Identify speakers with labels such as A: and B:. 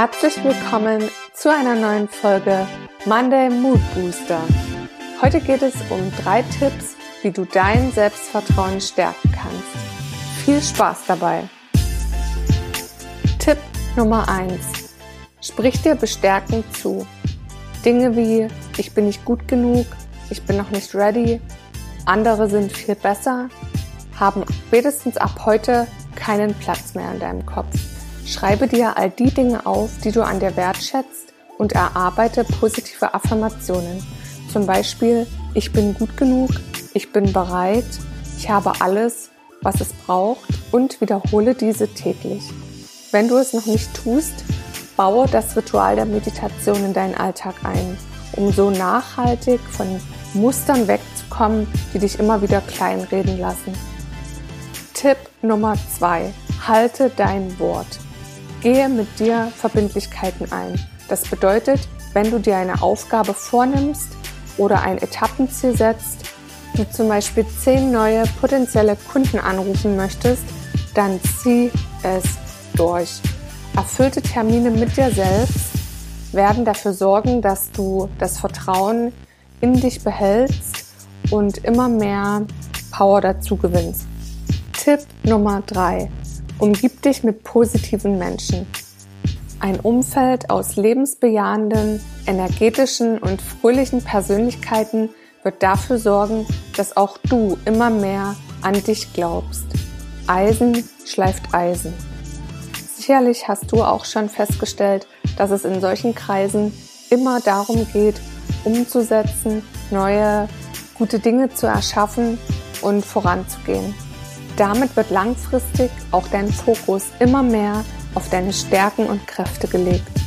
A: Herzlich willkommen zu einer neuen Folge Monday Mood Booster. Heute geht es um drei Tipps, wie du dein Selbstvertrauen stärken kannst. Viel Spaß dabei! Tipp Nummer 1. Sprich dir bestärkend zu. Dinge wie ich bin nicht gut genug, ich bin noch nicht ready, andere sind viel besser, haben spätestens ab heute keinen Platz mehr in deinem Kopf. Schreibe dir all die Dinge auf, die du an dir wertschätzt und erarbeite positive Affirmationen. Zum Beispiel, ich bin gut genug, ich bin bereit, ich habe alles, was es braucht und wiederhole diese täglich. Wenn du es noch nicht tust, baue das Ritual der Meditation in deinen Alltag ein, um so nachhaltig von Mustern wegzukommen, die dich immer wieder kleinreden lassen. Tipp Nummer zwei: Halte dein Wort. Gehe mit dir Verbindlichkeiten ein. Das bedeutet, wenn du dir eine Aufgabe vornimmst oder ein Etappenziel setzt, du zum Beispiel zehn neue potenzielle Kunden anrufen möchtest, dann zieh es durch. Erfüllte Termine mit dir selbst werden dafür sorgen, dass du das Vertrauen in dich behältst und immer mehr Power dazu gewinnst. Tipp Nummer drei: Umgib dich mit positiven Menschen. Ein Umfeld aus lebensbejahenden, energetischen und fröhlichen Persönlichkeiten wird dafür sorgen, dass auch du immer mehr an dich glaubst. Eisen schleift Eisen. Sicherlich hast du auch schon festgestellt, dass es in solchen Kreisen immer darum geht, umzusetzen, neue gute Dinge zu erschaffen und voranzugehen. Damit wird langfristig auch dein Fokus immer mehr auf deine Stärken und Kräfte gelegt.